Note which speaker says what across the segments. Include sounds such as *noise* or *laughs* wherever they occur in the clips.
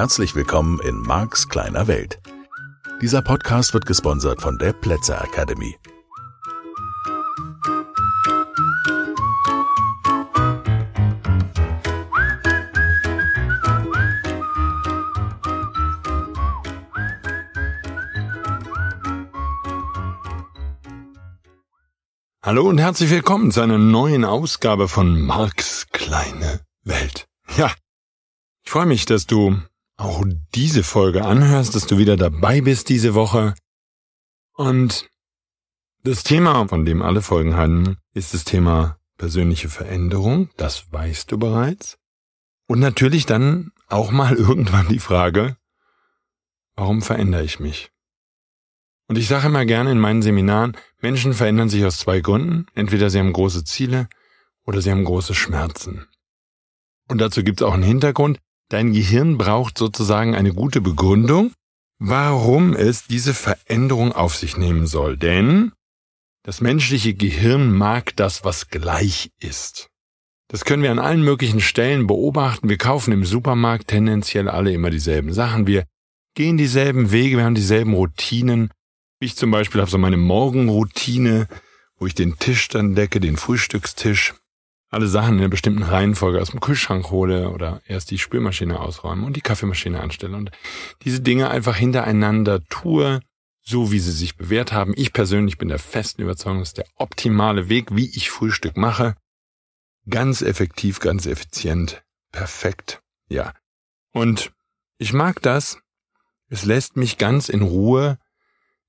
Speaker 1: Herzlich willkommen in Marks kleiner Welt. Dieser Podcast wird gesponsert von der Plätzer Academy.
Speaker 2: Hallo und herzlich willkommen zu einer neuen Ausgabe von Marks kleine Welt. Ja, ich freue mich, dass du auch diese Folge anhörst, dass du wieder dabei bist diese Woche. Und das Thema, von dem alle Folgen handeln, ist das Thema persönliche Veränderung. Das weißt du bereits. Und natürlich dann auch mal *laughs* irgendwann die Frage, warum verändere ich mich? Und ich sage immer gerne in meinen Seminaren, Menschen verändern sich aus zwei Gründen. Entweder sie haben große Ziele oder sie haben große Schmerzen. Und dazu gibt es auch einen Hintergrund. Dein Gehirn braucht sozusagen eine gute Begründung, warum es diese Veränderung auf sich nehmen soll. Denn das menschliche Gehirn mag das, was gleich ist. Das können wir an allen möglichen Stellen beobachten. Wir kaufen im Supermarkt tendenziell alle immer dieselben Sachen. Wir gehen dieselben Wege, wir haben dieselben Routinen. Ich zum Beispiel habe so meine Morgenroutine, wo ich den Tisch dann decke, den Frühstückstisch, alle Sachen in einer bestimmten Reihenfolge aus dem Kühlschrank hole oder erst die Spülmaschine ausräume und die Kaffeemaschine anstelle und diese Dinge einfach hintereinander tue, so wie sie sich bewährt haben. Ich persönlich bin der festen Überzeugung, das ist der optimale Weg, wie ich Frühstück mache. Ganz effektiv, ganz effizient, perfekt, ja. Und ich mag das. Es lässt mich ganz in Ruhe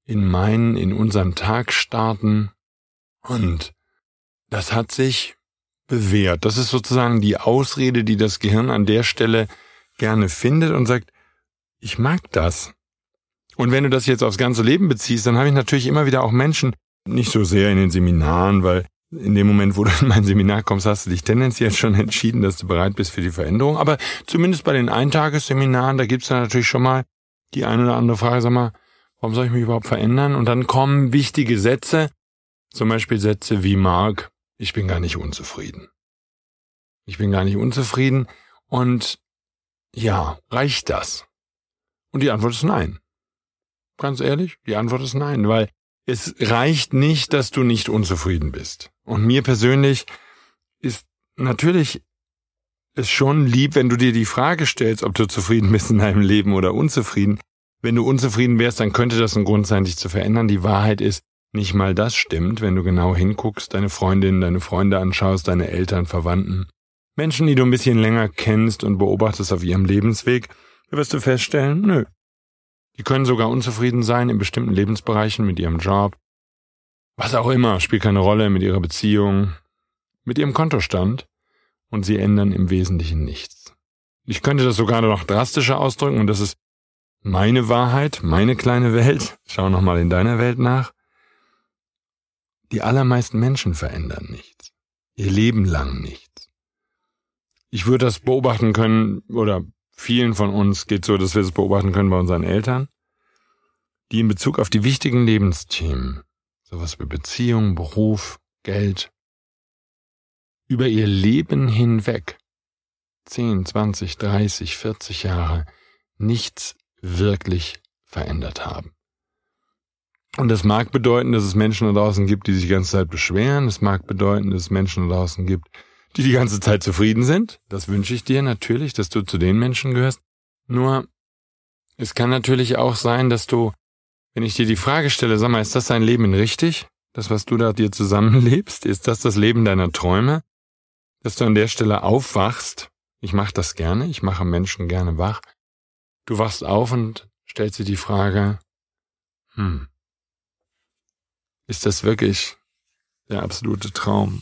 Speaker 2: in meinen, in unserem Tag starten. Und das hat sich bewährt. Das ist sozusagen die Ausrede, die das Gehirn an der Stelle gerne findet und sagt, ich mag das. Und wenn du das jetzt aufs ganze Leben beziehst, dann habe ich natürlich immer wieder auch Menschen, nicht so sehr in den Seminaren, weil in dem Moment, wo du in mein Seminar kommst, hast du dich tendenziell schon entschieden, dass du bereit bist für die Veränderung. Aber zumindest bei den Eintagesseminaren, da gibt's dann natürlich schon mal die eine oder andere Frage, sag mal, Warum soll ich mich überhaupt verändern? Und dann kommen wichtige Sätze, zum Beispiel Sätze wie Mark, ich bin gar nicht unzufrieden. Ich bin gar nicht unzufrieden und ja, reicht das? Und die Antwort ist nein. Ganz ehrlich, die Antwort ist nein, weil es reicht nicht, dass du nicht unzufrieden bist. Und mir persönlich ist natürlich es schon lieb, wenn du dir die Frage stellst, ob du zufrieden bist in deinem Leben oder unzufrieden. Wenn du unzufrieden wärst, dann könnte das ein Grund sein, dich zu verändern. Die Wahrheit ist, nicht mal das stimmt, wenn du genau hinguckst, deine Freundin, deine Freunde anschaust, deine Eltern, Verwandten. Menschen, die du ein bisschen länger kennst und beobachtest auf ihrem Lebensweg, wirst du feststellen, nö. Die können sogar unzufrieden sein in bestimmten Lebensbereichen mit ihrem Job. Was auch immer, spielt keine Rolle mit ihrer Beziehung, mit ihrem Kontostand und sie ändern im Wesentlichen nichts. Ich könnte das sogar noch drastischer ausdrücken und das ist meine Wahrheit, meine kleine Welt, schau nochmal in deiner Welt nach. Die allermeisten Menschen verändern nichts. Ihr Leben lang nichts. Ich würde das beobachten können, oder vielen von uns geht so, dass wir es beobachten können bei unseren Eltern, die in Bezug auf die wichtigen Lebensthemen, sowas wie Beziehung, Beruf, Geld, über ihr Leben hinweg, 10, 20, 30, 40 Jahre, nichts wirklich verändert haben. Und das mag bedeuten, dass es Menschen da draußen gibt, die sich die ganze Zeit beschweren. Es mag bedeuten, dass es Menschen da draußen gibt, die die ganze Zeit zufrieden sind. Das wünsche ich dir natürlich, dass du zu den Menschen gehörst. Nur, es kann natürlich auch sein, dass du, wenn ich dir die Frage stelle, sag mal, ist das dein Leben richtig? Das, was du da dir zusammenlebst? Ist das das Leben deiner Träume? Dass du an der Stelle aufwachst. Ich mache das gerne. Ich mache Menschen gerne wach. Du wachst auf und stellst dir die Frage, hm, ist das wirklich der absolute Traum?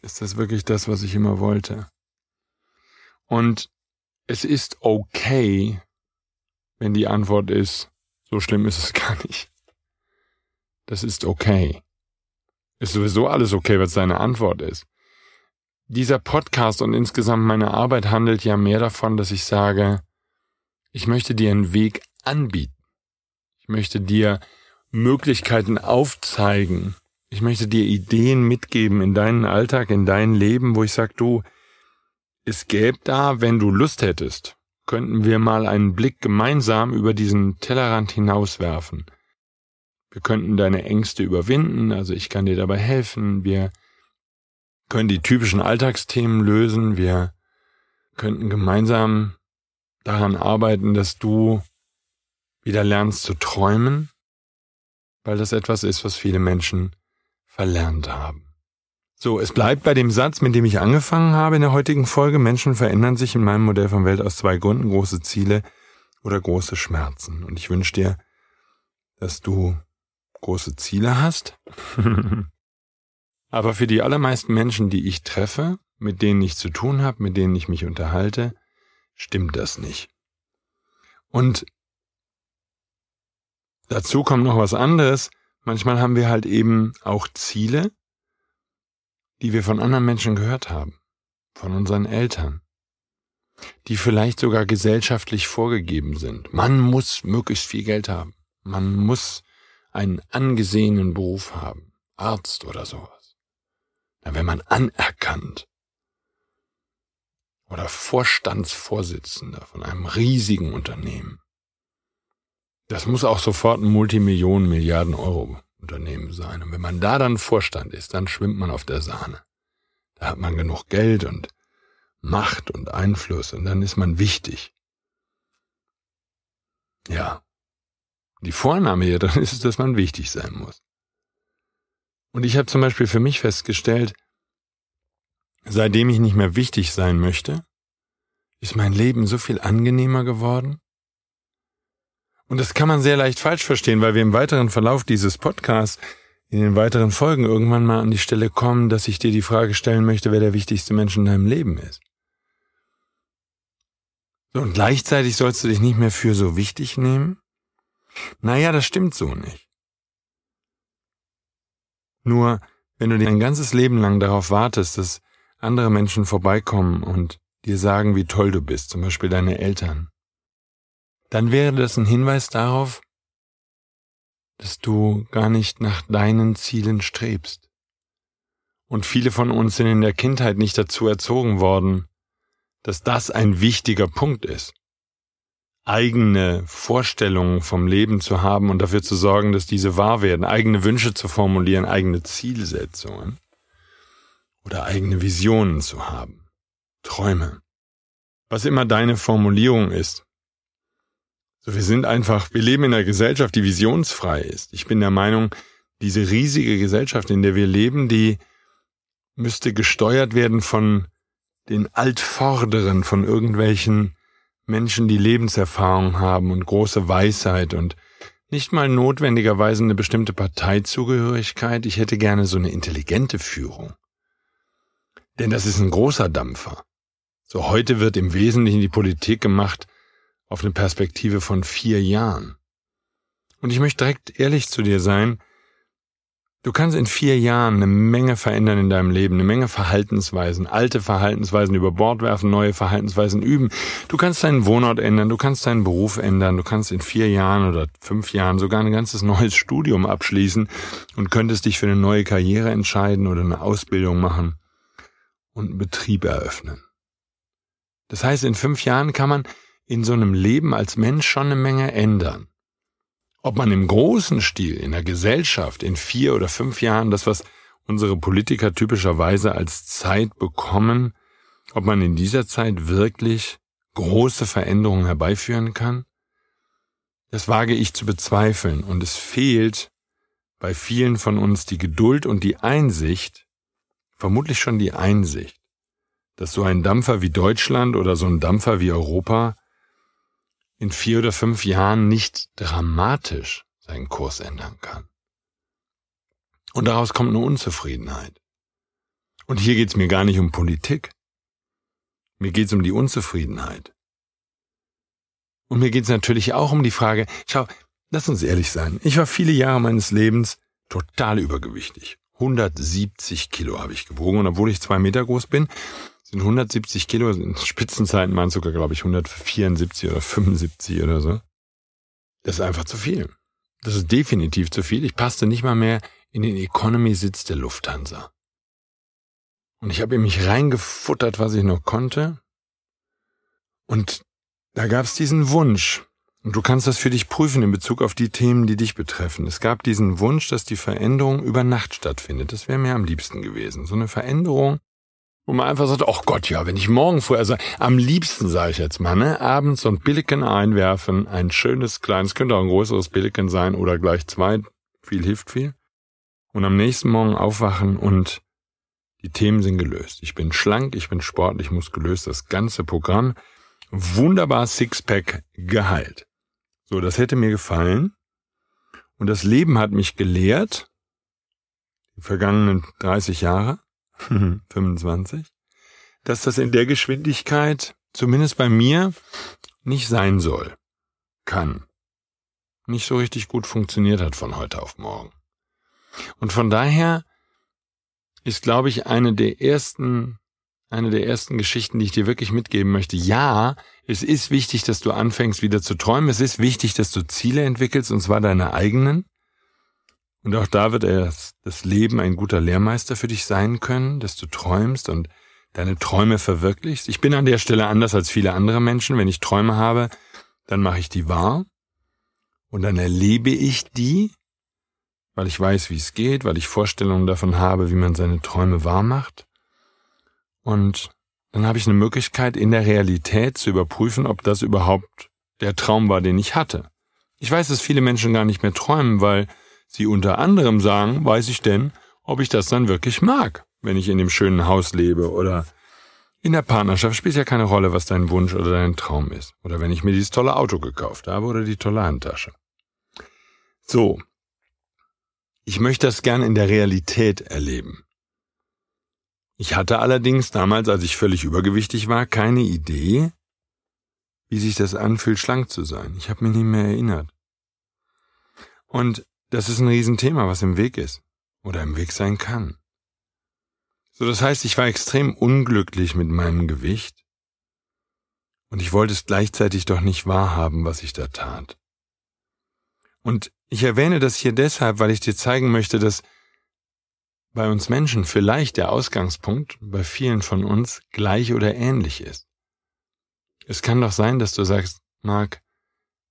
Speaker 2: Ist das wirklich das, was ich immer wollte? Und es ist okay, wenn die Antwort ist, so schlimm ist es *laughs* gar nicht. Das ist okay. Ist sowieso alles okay, was deine Antwort ist. Dieser Podcast und insgesamt meine Arbeit handelt ja mehr davon, dass ich sage, ich möchte dir einen Weg anbieten. Ich möchte dir Möglichkeiten aufzeigen. Ich möchte dir Ideen mitgeben in deinen Alltag, in dein Leben, wo ich sag, du, es gäbe da, wenn du Lust hättest, könnten wir mal einen Blick gemeinsam über diesen Tellerrand hinauswerfen. Wir könnten deine Ängste überwinden, also ich kann dir dabei helfen, wir können die typischen Alltagsthemen lösen, wir könnten gemeinsam daran arbeiten, dass du wieder lernst zu träumen, weil das etwas ist, was viele Menschen verlernt haben. So, es bleibt bei dem Satz, mit dem ich angefangen habe in der heutigen Folge. Menschen verändern sich in meinem Modell von Welt aus zwei Gründen, große Ziele oder große Schmerzen. Und ich wünsche dir, dass du große Ziele hast. *laughs* Aber für die allermeisten Menschen, die ich treffe, mit denen ich zu tun habe, mit denen ich mich unterhalte, stimmt das nicht. Und dazu kommt noch was anderes. Manchmal haben wir halt eben auch Ziele, die wir von anderen Menschen gehört haben, von unseren Eltern, die vielleicht sogar gesellschaftlich vorgegeben sind. Man muss möglichst viel Geld haben. Man muss einen angesehenen Beruf haben, Arzt oder sowas. Dann wäre man anerkannt. Oder Vorstandsvorsitzender von einem riesigen Unternehmen. Das muss auch sofort ein Multimillionen, Milliarden Euro Unternehmen sein. Und wenn man da dann Vorstand ist, dann schwimmt man auf der Sahne. Da hat man genug Geld und Macht und Einfluss und dann ist man wichtig. Ja. Die Vorname hier *laughs* drin ist, dass man wichtig sein muss. Und ich habe zum Beispiel für mich festgestellt, seitdem ich nicht mehr wichtig sein möchte, ist mein Leben so viel angenehmer geworden, und das kann man sehr leicht falsch verstehen, weil wir im weiteren Verlauf dieses Podcasts in den weiteren Folgen irgendwann mal an die Stelle kommen, dass ich dir die Frage stellen möchte, wer der wichtigste Mensch in deinem Leben ist. So, und gleichzeitig sollst du dich nicht mehr für so wichtig nehmen? Naja, das stimmt so nicht. Nur, wenn du dein ganzes Leben lang darauf wartest, dass andere Menschen vorbeikommen und dir sagen, wie toll du bist, zum Beispiel deine Eltern, dann wäre das ein Hinweis darauf, dass du gar nicht nach deinen Zielen strebst. Und viele von uns sind in der Kindheit nicht dazu erzogen worden, dass das ein wichtiger Punkt ist. Eigene Vorstellungen vom Leben zu haben und dafür zu sorgen, dass diese wahr werden, eigene Wünsche zu formulieren, eigene Zielsetzungen oder eigene Visionen zu haben, Träume. Was immer deine Formulierung ist, so, wir sind einfach, wir leben in einer Gesellschaft, die visionsfrei ist. Ich bin der Meinung, diese riesige Gesellschaft, in der wir leben, die müsste gesteuert werden von den Altvorderen, von irgendwelchen Menschen, die Lebenserfahrung haben und große Weisheit und nicht mal notwendigerweise eine bestimmte Parteizugehörigkeit. Ich hätte gerne so eine intelligente Führung. Denn das ist ein großer Dampfer. So heute wird im Wesentlichen die Politik gemacht auf eine Perspektive von vier Jahren. Und ich möchte direkt ehrlich zu dir sein, du kannst in vier Jahren eine Menge verändern in deinem Leben, eine Menge Verhaltensweisen, alte Verhaltensweisen über Bord werfen, neue Verhaltensweisen üben. Du kannst deinen Wohnort ändern, du kannst deinen Beruf ändern, du kannst in vier Jahren oder fünf Jahren sogar ein ganzes neues Studium abschließen und könntest dich für eine neue Karriere entscheiden oder eine Ausbildung machen und einen Betrieb eröffnen. Das heißt, in fünf Jahren kann man in so einem Leben als Mensch schon eine Menge ändern. Ob man im großen Stil, in der Gesellschaft, in vier oder fünf Jahren das, was unsere Politiker typischerweise als Zeit bekommen, ob man in dieser Zeit wirklich große Veränderungen herbeiführen kann? Das wage ich zu bezweifeln und es fehlt bei vielen von uns die Geduld und die Einsicht, vermutlich schon die Einsicht, dass so ein Dampfer wie Deutschland oder so ein Dampfer wie Europa in vier oder fünf Jahren nicht dramatisch seinen Kurs ändern kann. Und daraus kommt eine Unzufriedenheit. Und hier geht's mir gar nicht um Politik. Mir geht's um die Unzufriedenheit. Und mir geht's natürlich auch um die Frage, schau, lass uns ehrlich sein. Ich war viele Jahre meines Lebens total übergewichtig. 170 Kilo habe ich gewogen und obwohl ich zwei Meter groß bin, sind 170 Kilo, in Spitzenzeiten waren sogar, glaube ich, 174 oder 75 oder so. Das ist einfach zu viel. Das ist definitiv zu viel. Ich passte nicht mal mehr in den Economy-Sitz der Lufthansa. Und ich habe in mich reingefuttert, was ich noch konnte. Und da gab es diesen Wunsch, und du kannst das für dich prüfen in Bezug auf die Themen, die dich betreffen. Es gab diesen Wunsch, dass die Veränderung über Nacht stattfindet. Das wäre mir am liebsten gewesen. So eine Veränderung, wo man einfach sagt, ach Gott, ja, wenn ich morgen vorher, also am liebsten sage ich jetzt mal, ne, abends so ein Billiken einwerfen, ein schönes kleines, könnte auch ein größeres Billiken sein oder gleich zwei, viel hilft viel. Und am nächsten Morgen aufwachen und die Themen sind gelöst. Ich bin schlank, ich bin sportlich, muskulös, das ganze Programm. Wunderbar Sixpack geheilt. So, das hätte mir gefallen. Und das Leben hat mich gelehrt, die vergangenen 30 Jahre, *laughs* 25, dass das in der Geschwindigkeit, zumindest bei mir, nicht sein soll, kann, nicht so richtig gut funktioniert hat von heute auf morgen. Und von daher ist, glaube ich, eine der ersten eine der ersten Geschichten, die ich dir wirklich mitgeben möchte. Ja, es ist wichtig, dass du anfängst wieder zu träumen. Es ist wichtig, dass du Ziele entwickelst, und zwar deine eigenen. Und auch da wird erst das Leben ein guter Lehrmeister für dich sein können, dass du träumst und deine Träume verwirklichst. Ich bin an der Stelle anders als viele andere Menschen. Wenn ich Träume habe, dann mache ich die wahr und dann erlebe ich die, weil ich weiß, wie es geht, weil ich Vorstellungen davon habe, wie man seine Träume wahr macht. Und dann habe ich eine Möglichkeit, in der Realität zu überprüfen, ob das überhaupt der Traum war, den ich hatte. Ich weiß, dass viele Menschen gar nicht mehr träumen, weil sie unter anderem sagen, weiß ich denn, ob ich das dann wirklich mag, wenn ich in dem schönen Haus lebe oder in der Partnerschaft spielt ja keine Rolle, was dein Wunsch oder dein Traum ist. Oder wenn ich mir dieses tolle Auto gekauft habe oder die tolle Handtasche. So. Ich möchte das gern in der Realität erleben. Ich hatte allerdings damals, als ich völlig übergewichtig war, keine Idee, wie sich das anfühlt, schlank zu sein. Ich habe mich nicht mehr erinnert. Und das ist ein Riesenthema, was im Weg ist oder im Weg sein kann. So, das heißt, ich war extrem unglücklich mit meinem Gewicht und ich wollte es gleichzeitig doch nicht wahrhaben, was ich da tat. Und ich erwähne das hier deshalb, weil ich dir zeigen möchte, dass bei uns Menschen vielleicht der Ausgangspunkt bei vielen von uns gleich oder ähnlich ist. Es kann doch sein, dass du sagst, Marc,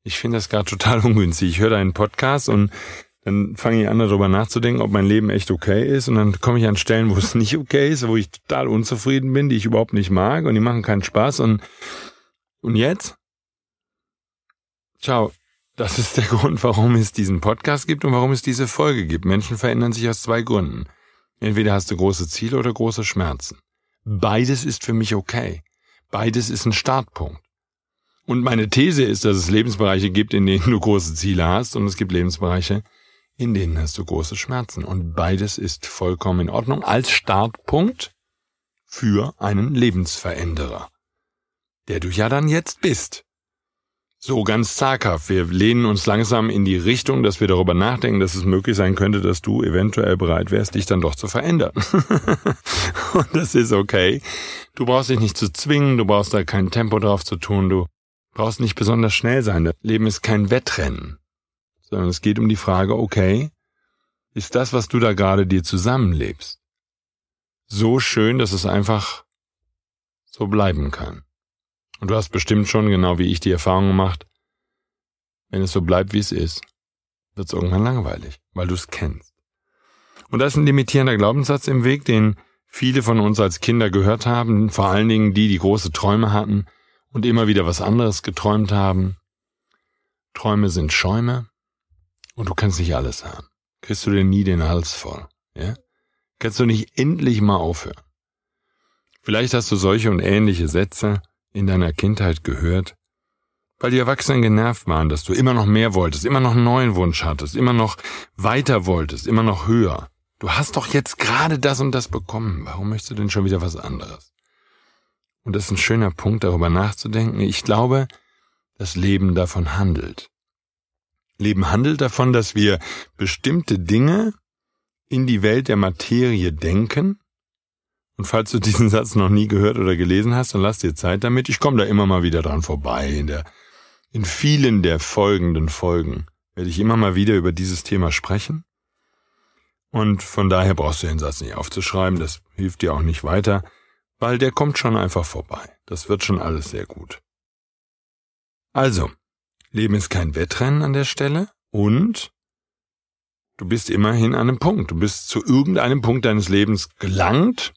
Speaker 2: ich finde das gerade total *laughs* ungünstig. Ich höre deinen Podcast und dann fange ich an, darüber nachzudenken, ob mein Leben echt okay ist. Und dann komme ich an Stellen, wo es *laughs* nicht okay ist, wo ich total unzufrieden bin, die ich überhaupt nicht mag und die machen keinen Spaß. Und, und jetzt? Ciao. Das ist der *laughs* Grund, warum es diesen Podcast gibt und warum es diese Folge gibt. Menschen verändern sich aus zwei Gründen. Entweder hast du große Ziele oder große Schmerzen. Beides ist für mich okay. Beides ist ein Startpunkt. Und meine These ist, dass es Lebensbereiche gibt, in denen du große Ziele hast und es gibt Lebensbereiche, in denen hast du große Schmerzen. Und beides ist vollkommen in Ordnung als Startpunkt für einen Lebensveränderer, der du ja dann jetzt bist. So ganz zaghaft. Wir lehnen uns langsam in die Richtung, dass wir darüber nachdenken, dass es möglich sein könnte, dass du eventuell bereit wärst, dich dann doch zu verändern. *laughs* Und das ist okay. Du brauchst dich nicht zu zwingen, du brauchst da kein Tempo drauf zu tun, du brauchst nicht besonders schnell sein. Das Leben ist kein Wettrennen, sondern es geht um die Frage, okay, ist das, was du da gerade dir zusammenlebst, so schön, dass es einfach so bleiben kann? Und du hast bestimmt schon, genau wie ich, die Erfahrung gemacht, wenn es so bleibt, wie es ist, wird es irgendwann langweilig, weil du es kennst. Und da ist ein limitierender Glaubenssatz im Weg, den viele von uns als Kinder gehört haben, vor allen Dingen die, die große Träume hatten und immer wieder was anderes geträumt haben. Träume sind Schäume und du kannst nicht alles haben. Kriegst du dir nie den Hals voll, ja? Kannst du nicht endlich mal aufhören. Vielleicht hast du solche und ähnliche Sätze, in deiner Kindheit gehört? Weil die Erwachsenen genervt waren, dass du immer noch mehr wolltest, immer noch einen neuen Wunsch hattest, immer noch weiter wolltest, immer noch höher. Du hast doch jetzt gerade das und das bekommen. Warum möchtest du denn schon wieder was anderes? Und das ist ein schöner Punkt, darüber nachzudenken. Ich glaube, das Leben davon handelt. Leben handelt davon, dass wir bestimmte Dinge in die Welt der Materie denken und falls du diesen Satz noch nie gehört oder gelesen hast, dann lass dir Zeit damit. Ich komme da immer mal wieder dran vorbei. In, der, in vielen der folgenden Folgen werde ich immer mal wieder über dieses Thema sprechen. Und von daher brauchst du den Satz nicht aufzuschreiben, das hilft dir auch nicht weiter, weil der kommt schon einfach vorbei. Das wird schon alles sehr gut. Also, Leben ist kein Wettrennen an der Stelle und du bist immerhin an einem Punkt. Du bist zu irgendeinem Punkt deines Lebens gelangt,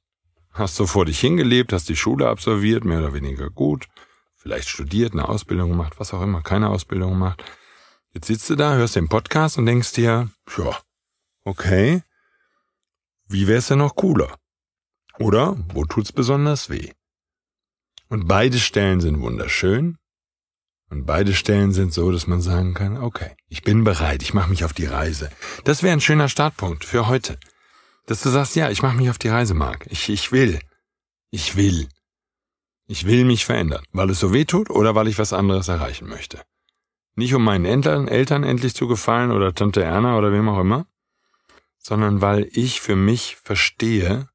Speaker 2: hast so vor dich hingelebt, hast die Schule absolviert, mehr oder weniger gut, vielleicht studiert, eine Ausbildung gemacht, was auch immer, keine Ausbildung gemacht. Jetzt sitzt du da, hörst den Podcast und denkst dir, ja, okay, wie wär's denn noch cooler? Oder wo tut's besonders weh? Und beide Stellen sind wunderschön. Und beide Stellen sind so, dass man sagen kann, okay, ich bin bereit, ich mache mich auf die Reise. Das wäre ein schöner Startpunkt für heute. Dass du sagst, ja, ich mache mich auf die Reise, Marc. Ich, ich will. Ich will. Ich will mich verändern, weil es so weh tut oder weil ich was anderes erreichen möchte. Nicht um meinen Eltern, Eltern endlich zu gefallen oder Tante Erna oder wem auch immer, sondern weil ich für mich verstehe,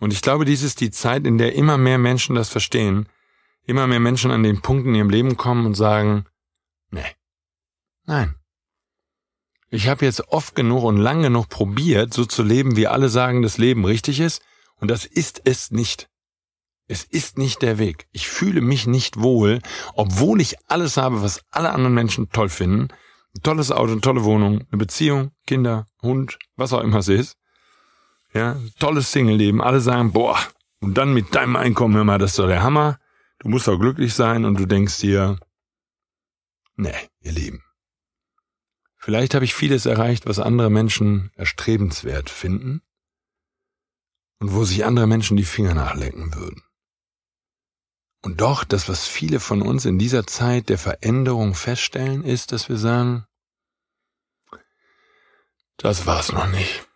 Speaker 2: und ich glaube, dies ist die Zeit, in der immer mehr Menschen das verstehen, immer mehr Menschen an den Punkt in ihrem Leben kommen und sagen, nee, nein. Ich habe jetzt oft genug und lang genug probiert, so zu leben, wie alle sagen, das Leben richtig ist, und das ist es nicht. Es ist nicht der Weg. Ich fühle mich nicht wohl, obwohl ich alles habe, was alle anderen Menschen toll finden. Ein tolles Auto, eine tolle Wohnung, eine Beziehung, Kinder, Hund, was auch immer es ist. Ja, tolles Single-Leben. Alle sagen, boah, und dann mit deinem Einkommen, hör mal, das ist doch der Hammer. Du musst auch glücklich sein und du denkst dir, nee, ihr Lieben. Vielleicht habe ich vieles erreicht, was andere Menschen erstrebenswert finden und wo sich andere Menschen die Finger nachlenken würden. Und doch, das, was viele von uns in dieser Zeit der Veränderung feststellen, ist, dass wir sagen, das war's noch nicht.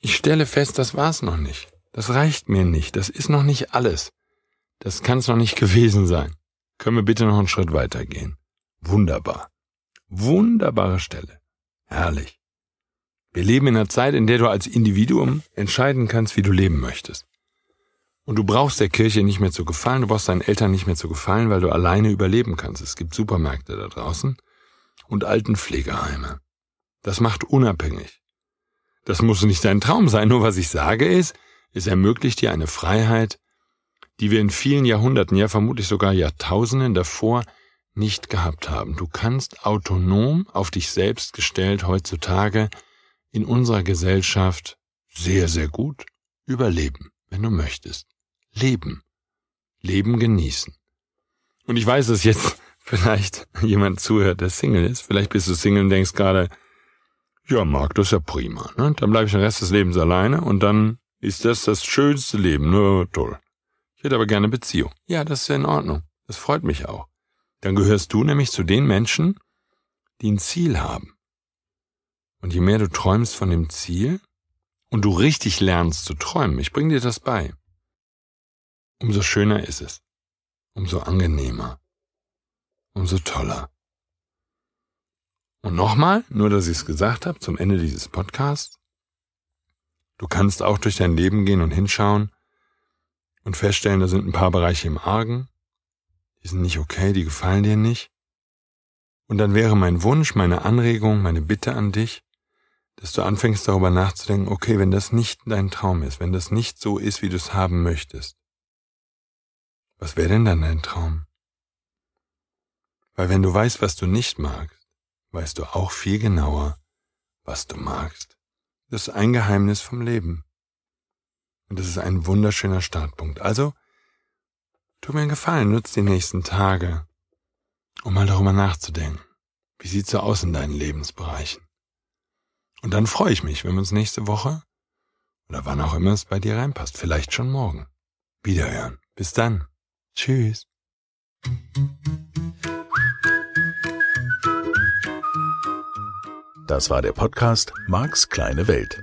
Speaker 2: Ich stelle fest, das war's noch nicht. Das reicht mir nicht. Das ist noch nicht alles. Das kann's noch nicht *laughs* gewesen sein. Können wir bitte noch einen Schritt weitergehen? Wunderbar. Wunderbare Stelle. Herrlich. Wir leben in einer Zeit, in der du als Individuum entscheiden kannst, wie du leben möchtest. Und du brauchst der Kirche nicht mehr zu gefallen, du brauchst deinen Eltern nicht mehr zu gefallen, weil du alleine überleben kannst. Es gibt Supermärkte da draußen und Altenpflegeheime. Das macht unabhängig. Das muss nicht dein Traum sein, nur was ich sage ist, es ermöglicht dir eine Freiheit, die wir in vielen Jahrhunderten, ja vermutlich sogar Jahrtausenden davor nicht gehabt haben. Du kannst autonom auf dich selbst gestellt heutzutage in unserer Gesellschaft sehr, sehr gut überleben, wenn du möchtest. Leben. Leben genießen. Und ich weiß, dass jetzt *laughs* vielleicht jemand zuhört, der Single ist. Vielleicht bist du Single und denkst gerade, ja, Marc, das ist ja prima. Ne? Dann bleibe ich den Rest des Lebens alleine und dann ist das das schönste Leben. Nur toll. Ich hätte aber gerne Beziehung. Ja, das ist ja in Ordnung. Das freut mich auch. Dann gehörst du nämlich zu den Menschen, die ein Ziel haben. Und je mehr du träumst von dem Ziel und du richtig lernst zu träumen, ich bring dir das bei, umso schöner ist es, umso angenehmer, umso toller. Und nochmal, nur dass ich es gesagt habe, zum Ende dieses Podcasts, du kannst auch durch dein Leben gehen und hinschauen und feststellen, da sind ein paar Bereiche im Argen, die sind nicht okay, die gefallen dir nicht. Und dann wäre mein Wunsch, meine Anregung, meine Bitte an dich, dass du anfängst darüber nachzudenken, okay, wenn das nicht dein Traum ist, wenn das nicht so ist, wie du es haben möchtest, was wäre denn dann dein Traum? Weil wenn du weißt, was du nicht magst, weißt du auch viel genauer, was du magst. Das ist ein Geheimnis vom Leben. Und das ist ein wunderschöner Startpunkt. Also, tu mir einen Gefallen, nutz die nächsten Tage, um mal darüber nachzudenken. Wie sieht's so aus in deinen Lebensbereichen? Und dann freue ich mich, wenn wir uns nächste Woche oder wann auch immer es bei dir reinpasst, vielleicht schon morgen, wiederhören. Bis dann. Tschüss.
Speaker 1: Das war der Podcast Marks kleine Welt.